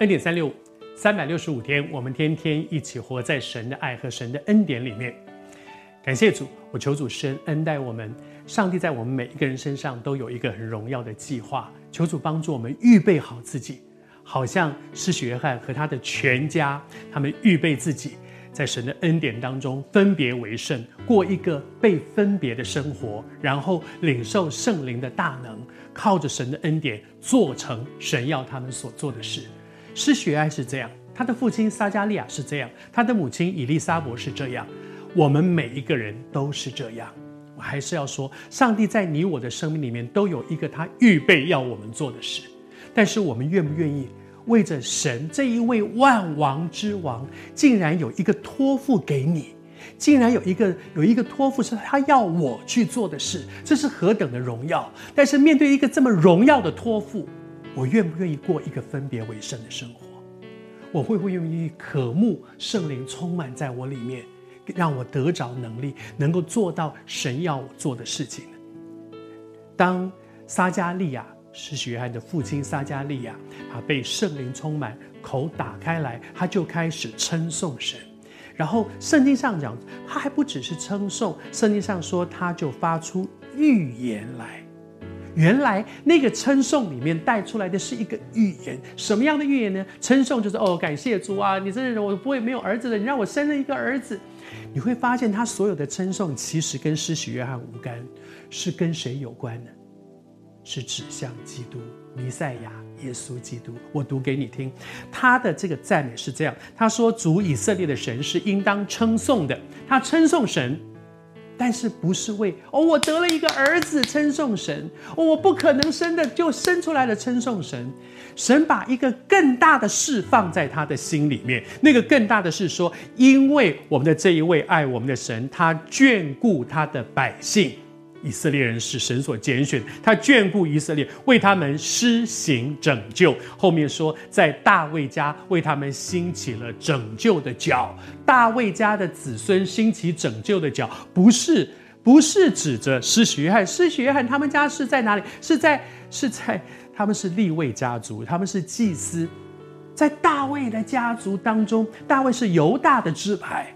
恩典三六五，三百六十五天，我们天天一起活在神的爱和神的恩典里面。感谢主，我求主神恩待我们。上帝在我们每一个人身上都有一个很荣耀的计划，求主帮助我们预备好自己，好像是许约翰和他的全家，他们预备自己，在神的恩典当中分别为圣，过一个被分别的生活，然后领受圣灵的大能，靠着神的恩典做成神要他们所做的事。施学爱是这样，他的父亲撒迦利亚是这样，他的母亲以利沙伯是这样，我们每一个人都是这样。我还是要说，上帝在你我的生命里面都有一个他预备要我们做的事，但是我们愿不愿意为着神这一位万王之王，竟然有一个托付给你，竟然有一个有一个托付是他要我去做的事，这是何等的荣耀！但是面对一个这么荣耀的托付，我愿不愿意过一个分别为圣的生活？我会不会愿意渴慕圣灵充满在我里面，让我得着能力，能够做到神要我做的事情？当撒迦利亚，是约翰的父亲撒迦利亚，他被圣灵充满，口打开来，他就开始称颂神。然后圣经上讲，他还不只是称颂，圣经上说他就发出预言来。原来那个称颂里面带出来的是一个预言，什么样的预言呢？称颂就是哦，感谢主啊，你这个人我不会没有儿子的，你让我生了一个儿子。你会发现他所有的称颂其实跟施洗约翰无干，是跟谁有关呢？是指向基督弥赛亚耶稣基督。我读给你听，他的这个赞美是这样，他说：“主以色列的神是应当称颂的。”他称颂神。但是不是为哦，我得了一个儿子称颂神，哦，我不可能生的就生出来了称颂神。神把一个更大的事放在他的心里面，那个更大的是说，因为我们的这一位爱我们的神，他眷顾他的百姓。以色列人是神所拣选，他眷顾以色列，为他们施行拯救。后面说，在大卫家为他们兴起了拯救的脚。大卫家的子孙兴起拯救的脚，不是不是指着施洗约翰，施洗约翰他们家是在哪里？是在是在他们是利未家族，他们是祭司，在大卫的家族当中，大卫是犹大的支派。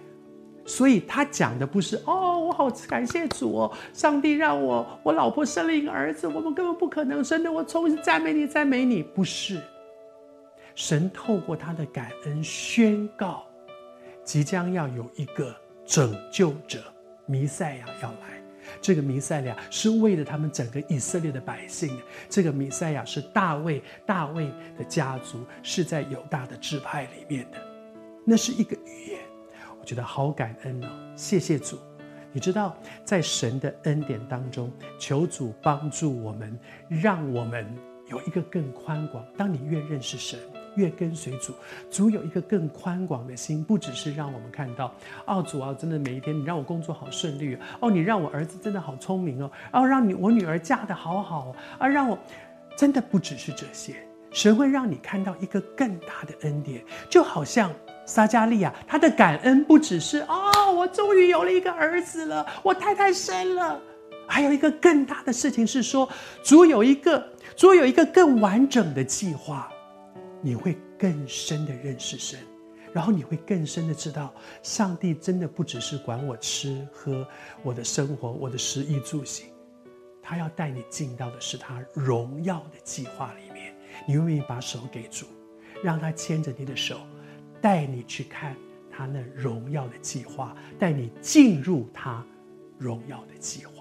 所以他讲的不是哦，我好感谢主哦，上帝让我我老婆生了一个儿子，我们根本不可能生的，我从此赞美你，赞美你。不是，神透过他的感恩宣告，即将要有一个拯救者弥赛亚要来。这个弥赛亚是为了他们整个以色列的百姓。这个弥赛亚是大卫，大卫的家族是在犹大的支派里面的，那是一个语言。觉得好感恩哦，谢谢主。你知道，在神的恩典当中，求主帮助我们，让我们有一个更宽广。当你越认识神，越跟随主，主有一个更宽广的心，不只是让我们看到，哦，主啊，真的每一天你让我工作好顺利哦，你让我儿子真的好聪明哦，哦，让你我女儿嫁得好好哦啊，让我真的不只是这些，神会让你看到一个更大的恩典，就好像。撒迦利亚，他的感恩不只是哦，我终于有了一个儿子了，我太太生了，还有一个更大的事情是说，主有一个，主有一个更完整的计划，你会更深的认识神，然后你会更深的知道，上帝真的不只是管我吃喝，我的生活，我的食衣住行，他要带你进到的是他荣耀的计划里面，你愿意把手给主，让他牵着你的手。带你去看他那荣耀的计划，带你进入他荣耀的计划。